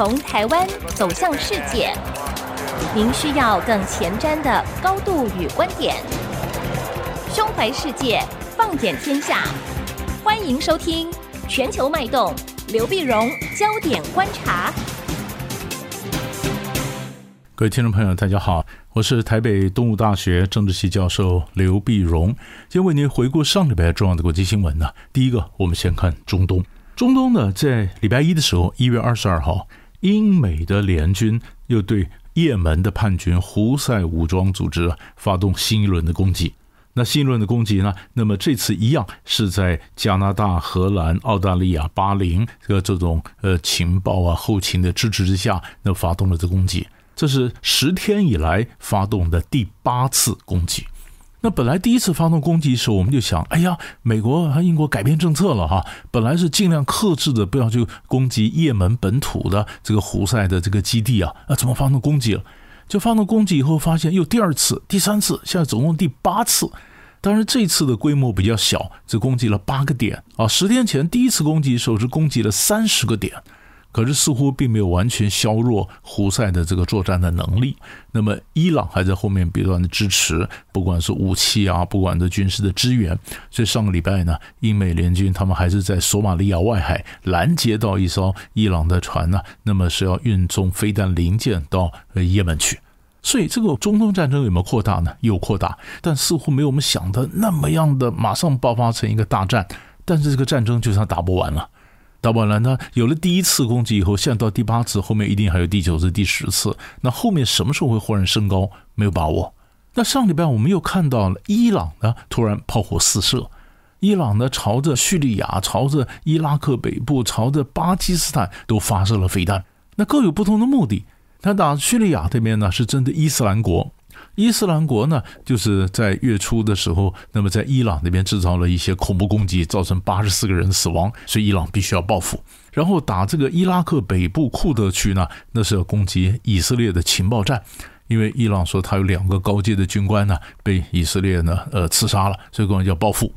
从台湾走向世界，您需要更前瞻的高度与观点。胸怀世界，放眼天下，欢迎收听《全球脉动》，刘碧荣焦点观察。各位听众朋友，大家好，我是台北东吴大学政治系教授刘碧荣，今天为您回顾上礼拜重要的国际新闻呢。第一个，我们先看中东。中东呢，在礼拜一的时候，一月二十二号，英美的联军又对也门的叛军胡塞武装组织发动新一轮的攻击。那新一轮的攻击呢，那么这次一样是在加拿大、荷兰、澳大利亚、巴林这个这种呃情报啊、后勤的支持之下，那发动了这攻击。这是十天以来发动的第八次攻击。那本来第一次发动攻击的时候，我们就想，哎呀，美国和英国改变政策了哈，本来是尽量克制的，不要去攻击也门本土的这个胡塞的这个基地啊，那怎么发动攻击了？就发动攻击以后，发现又第二次、第三次，现在总共第八次。当然这次的规模比较小，只攻击了八个点啊。十天前第一次攻击的时候是攻击了三十个点。可是似乎并没有完全削弱胡塞的这个作战的能力。那么伊朗还在后面不断的支持，不管是武器啊，不管是军事的支援。所以上个礼拜呢，英美联军他们还是在索马利亚外海拦截到一艘伊朗的船呢，那么是要运送飞弹零件到也门去。所以这个中东战争有没有扩大呢？有扩大，但似乎没有我们想的那么样的马上爆发成一个大战。但是这个战争就算打不完了。打完了呢，有了第一次攻击以后，现在到第八次，后面一定还有第九次、第十次。那后面什么时候会忽然升高？没有把握。那上礼拜我们又看到了伊朗呢，突然炮火四射，伊朗呢朝着叙利亚、朝着伊拉克北部、朝着巴基斯坦都发射了飞弹，那各有不同的目的。他打叙利亚这边呢，是针对伊斯兰国。伊斯兰国呢，就是在月初的时候，那么在伊朗那边制造了一些恐怖攻击，造成八十四个人死亡，所以伊朗必须要报复。然后打这个伊拉克北部库德区呢，那是要攻击以色列的情报站，因为伊朗说他有两个高阶的军官呢被以色列呢呃刺杀了，所以说要报复。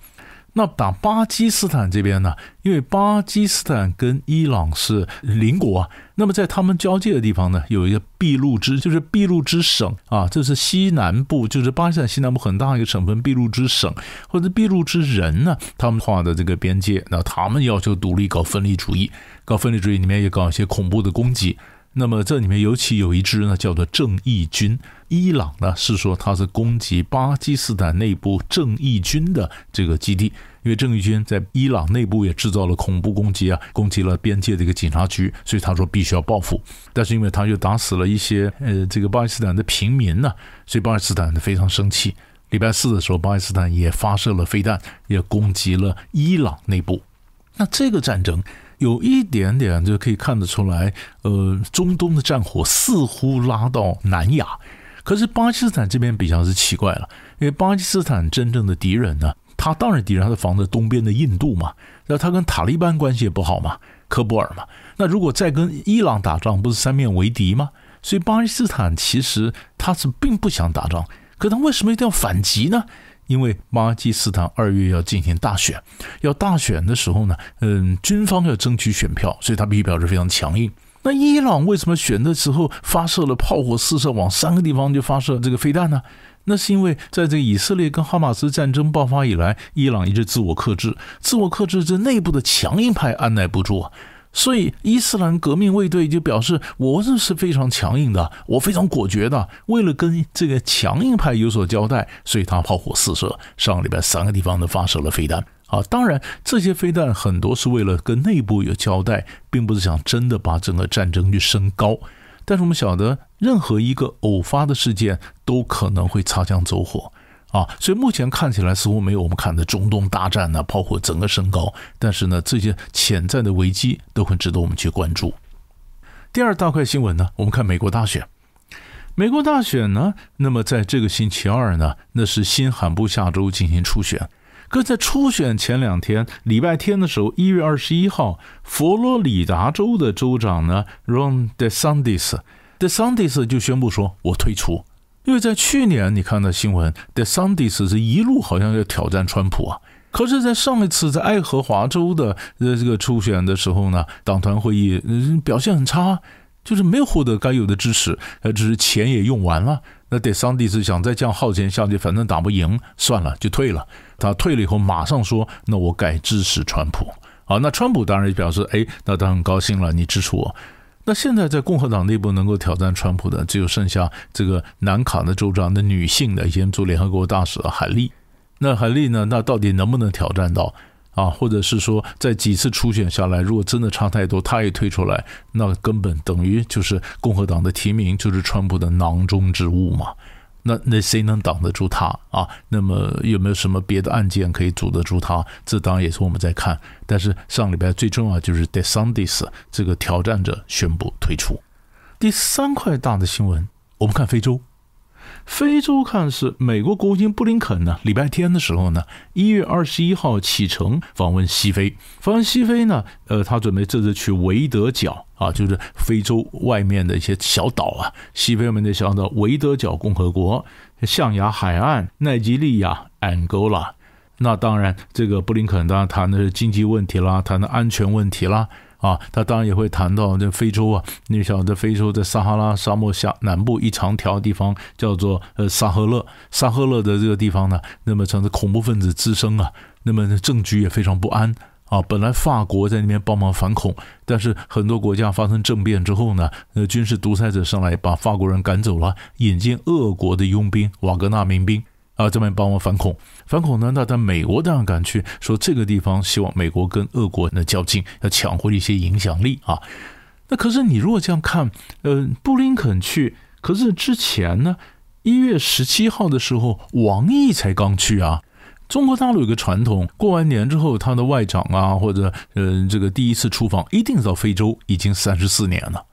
那打巴基斯坦这边呢？因为巴基斯坦跟伊朗是邻国啊，那么在他们交界的地方呢，有一个俾路支，就是俾路支省啊，这是西南部，就是巴基斯坦西南部很大一个省份，俾路支省或者俾路支人呢，他们画的这个边界，那他们要求独立，搞分离主义，搞分离主义里面也搞一些恐怖的攻击。那么这里面尤其有一支呢，叫做正义军。伊朗呢是说它是攻击巴基斯坦内部正义军的这个基地，因为正义军在伊朗内部也制造了恐怖攻击啊，攻击了边界的一个警察局，所以他说必须要报复。但是因为他又打死了一些呃这个巴基斯坦的平民呢，所以巴基斯坦非常生气。礼拜四的时候，巴基斯坦也发射了飞弹，也攻击了伊朗内部。那这个战争。有一点点就可以看得出来，呃，中东的战火似乎拉到南亚，可是巴基斯坦这边比较是奇怪了，因为巴基斯坦真正的敌人呢，他当然敌人他是防着东边的印度嘛，那他跟塔利班关系也不好嘛，科布尔嘛，那如果再跟伊朗打仗，不是三面为敌吗？所以巴基斯坦其实他是并不想打仗，可他为什么一定要反击呢？因为巴基斯坦二月要进行大选，要大选的时候呢，嗯，军方要争取选票，所以他必须表示非常强硬。那伊朗为什么选的时候发射了炮火四射，往三个地方就发射这个飞弹呢？那是因为在这个以色列跟哈马斯战争爆发以来，伊朗一直自我克制，自我克制，这内部的强硬派按捺不住啊。所以，伊斯兰革命卫队就表示，我这是非常强硬的，我非常果决的。为了跟这个强硬派有所交代，所以他炮火四射，上礼拜三个地方都发射了飞弹。啊，当然这些飞弹很多是为了跟内部有交代，并不是想真的把整个战争去升高。但是我们晓得，任何一个偶发的事件都可能会擦枪走火。啊，所以目前看起来似乎没有我们看的中东大战呢，炮火整个升高。但是呢，这些潜在的危机都很值得我们去关注。第二大块新闻呢，我们看美国大选。美国大选呢，那么在这个星期二呢，那是新罕布下州进行初选。可在初选前两天，礼拜天的时候，一月二十一号，佛罗里达州的州长呢，Ron DeSantis，DeSantis 就宣布说，我退出。因为在去年，你看到新闻，DeSantis 是一路好像要挑战川普啊。可是，在上一次在爱荷华州的呃这个初选的时候呢，党团会议表现很差，就是没有获得该有的支持，呃，只是钱也用完了。那德桑蒂斯想再这样耗钱下去，反正打不赢，算了，就退了。他退了以后，马上说：“那我改支持川普。”好，那川普当然也表示：“哎，那他很高兴了，你支持我。”那现在在共和党内部能够挑战川普的，只有剩下这个南卡的州长的女性的，以前做联合国大使的海莉。那海莉呢？那到底能不能挑战到啊？或者是说，在几次初选下来，如果真的差太多，她也退出来，那根本等于就是共和党的提名就是川普的囊中之物嘛。那那谁能挡得住他啊？那么有没有什么别的案件可以阻得住他？这当然也是我们在看。但是上礼拜最重要就是 DeSantis 这个挑战者宣布退出。第三块大的新闻，我们看非洲。非洲看是美国国务卿布林肯呢，礼拜天的时候呢，一月二十一号启程访问西非。访问西非呢，呃，他准备这次去维德角啊，就是非洲外面的一些小岛啊，西非外面的小岛，维德角共和国、象牙海岸、奈及利亚、安哥拉。那当然，这个布林肯当然谈的是经济问题啦，谈的安全问题啦。啊，他当然也会谈到这非洲啊，你晓得非洲在撒哈拉沙漠下南部一长条地方叫做呃萨赫勒，萨赫勒的这个地方呢，那么成了恐怖分子滋生啊，那么政局也非常不安啊。本来法国在那边帮忙反恐，但是很多国家发生政变之后呢，呃军事独裁者上来把法国人赶走了，引进俄国的佣兵瓦格纳民兵。啊，这边帮我反恐，反恐呢？那在美国当然敢去说这个地方，希望美国跟俄国呢较劲，要抢回一些影响力啊。那可是你如果这样看，呃，布林肯去，可是之前呢，一月十七号的时候，王毅才刚去啊。中国大陆有个传统，过完年之后，他的外长啊，或者呃，这个第一次出访一定到非洲，已经三十四年了，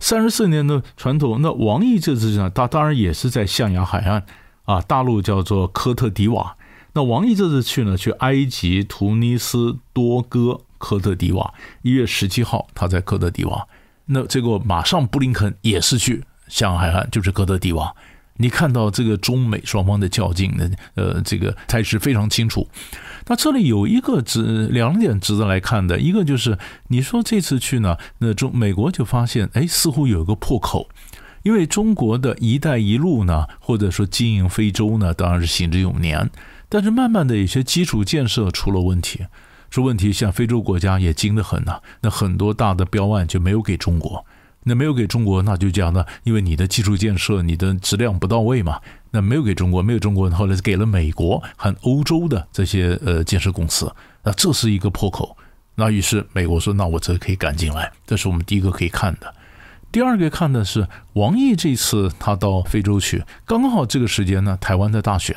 三十四年的传统。那王毅这次呢，他当然也是在象牙海岸。啊，大陆叫做科特迪瓦。那王毅这次去呢，去埃及、突尼斯、多哥、科特迪瓦。一月十七号，他在科特迪瓦。那这个马上布林肯也是去向海岸，就是科特迪瓦。你看到这个中美双方的较劲的，呃，这个态势非常清楚。那这里有一个值两点值得来看的，一个就是你说这次去呢，那中美国就发现，哎，似乎有一个破口。因为中国的一带一路呢，或者说经营非洲呢，当然是行之有年。但是慢慢的，有些基础建设出了问题，出问题，像非洲国家也精得很呐。那很多大的标案就没有给中国，那没有给中国，那就讲呢，因为你的基础建设、你的质量不到位嘛，那没有给中国，没有中国，后来是给了美国和欧洲的这些呃建设公司，那这是一个破口。那于是美国说，那我这可以赶进来，这是我们第一个可以看的。第二个看的是王毅这次他到非洲去，刚好这个时间呢，台湾在大选，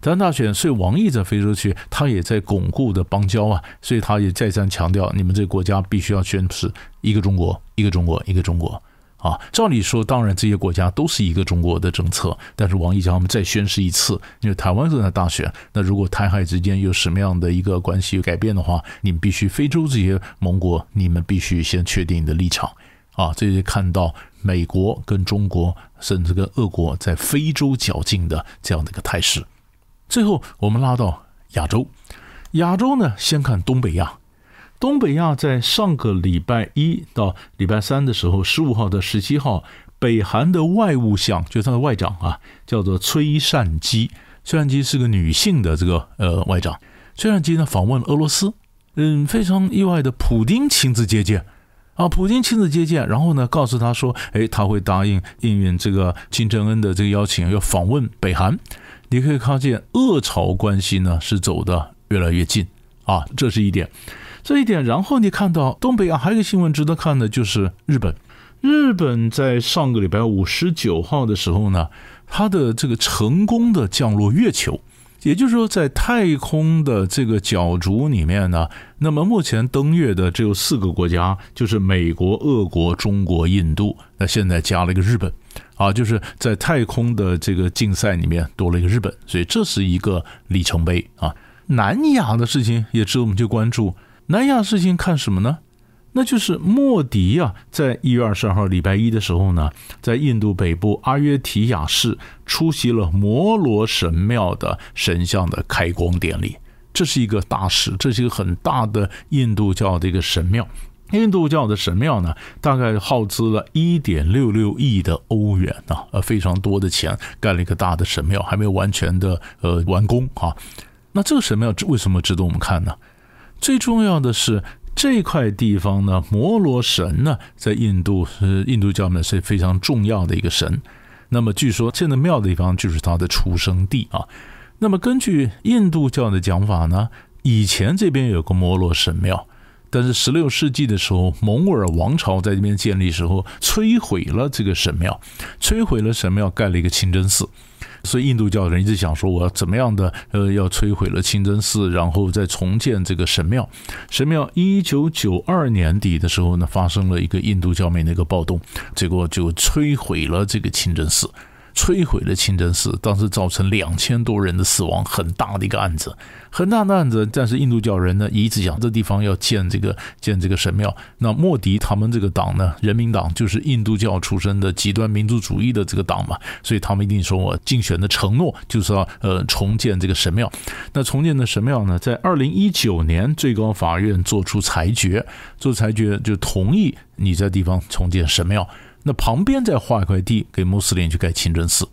台湾大选，所以王毅在非洲去，他也在巩固的邦交啊，所以他也再三强调，你们这个国家必须要宣誓一个中国，一个中国，一个中国啊。照理说，当然这些国家都是一个中国的政策，但是王毅叫他们再宣誓一次，因为台湾正在大选，那如果台海之间有什么样的一个关系有改变的话，你们必须非洲这些盟国，你们必须先确定你的立场。啊，这就看到美国跟中国，甚至跟俄国在非洲较劲的这样的一个态势。最后，我们拉到亚洲，亚洲呢，先看东北亚。东北亚在上个礼拜一到礼拜三的时候，十五号到十七号，北韩的外务相，就是他的外长啊，叫做崔善姬。崔善姬是个女性的这个呃外长。崔善姬呢访问俄罗斯，嗯，非常意外的，普丁亲自接见。啊，普京亲自接见，然后呢，告诉他说，哎，他会答应应允这个金正恩的这个邀请，要访问北韩。你可以看见俄朝关系呢是走得越来越近啊，这是一点，这一点。然后你看到东北啊还有一个新闻值得看的，就是日本。日本在上个礼拜五十九号的时候呢，它的这个成功的降落月球。也就是说，在太空的这个角逐里面呢，那么目前登月的只有四个国家，就是美国、俄国、中国、印度。那现在加了一个日本，啊，就是在太空的这个竞赛里面多了一个日本，所以这是一个里程碑啊。南亚的事情也值得我们去关注。南亚事情看什么呢？那就是莫迪啊，在一月二十二号礼拜一的时候呢，在印度北部阿约提亚市出席了摩罗神庙的神像的开光典礼。这是一个大事，这是一个很大的印度教的一个神庙。印度教的神庙呢，大概耗资了一点六六亿的欧元啊，呃，非常多的钱盖了一个大的神庙，还没有完全的呃完工啊。那这个神庙为什么值得我们看呢？最重要的是这块地方呢，摩罗神呢，在印度是印度教呢是非常重要的一个神。那么据说建的庙的地方就是他的出生地啊。那么根据印度教的讲法呢，以前这边有个摩罗神庙。但是十六世纪的时候，蒙尔王朝在这边建立时候，摧毁了这个神庙，摧毁了神庙，盖了一个清真寺。所以印度教人一直想说，我要怎么样的呃，要摧毁了清真寺，然后再重建这个神庙。神庙一九九二年底的时候呢，发生了一个印度教民的一个暴动，结果就摧毁了这个清真寺。摧毁了清真寺，当时造成两千多人的死亡，很大的一个案子，很大的案子。但是印度教人呢，一直讲这地方要建这个建这个神庙。那莫迪他们这个党呢，人民党就是印度教出身的极端民族主义的这个党嘛，所以他们一定说我竞选的承诺就是要呃重建这个神庙。那重建的神庙呢，在二零一九年最高法院做出裁决，做裁决就同意你在地方重建神庙。那旁边再划一块地给穆斯林去盖清真寺，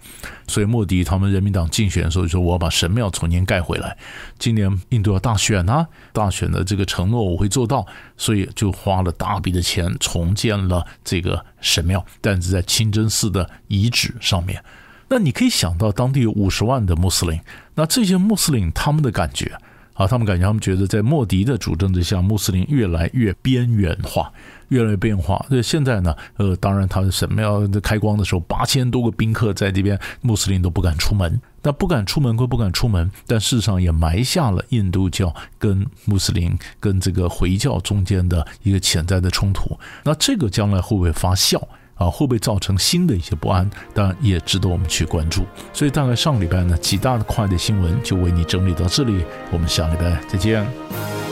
所以莫迪他们人民党竞选的时候就说，我要把神庙重新盖回来。今年印度要大选啊，大选的这个承诺我会做到，所以就花了大笔的钱重建了这个神庙，但是在清真寺的遗址上面。那你可以想到，当地有五十万的穆斯林，那这些穆斯林他们的感觉啊，他们感觉他们觉得在莫迪的主政之下，穆斯林越来越边缘化。越来越变化。所以现在呢，呃，当然他的神庙开光的时候，八千多个宾客在这边，穆斯林都不敢出门。那不敢出门归不敢出门，但事实上也埋下了印度教跟穆斯林跟这个回教中间的一个潜在的冲突。那这个将来会不会发酵啊？会不会造成新的一些不安？当然也值得我们去关注。所以大概上礼拜呢，几大的快的新闻就为你整理到这里。我们下礼拜再见。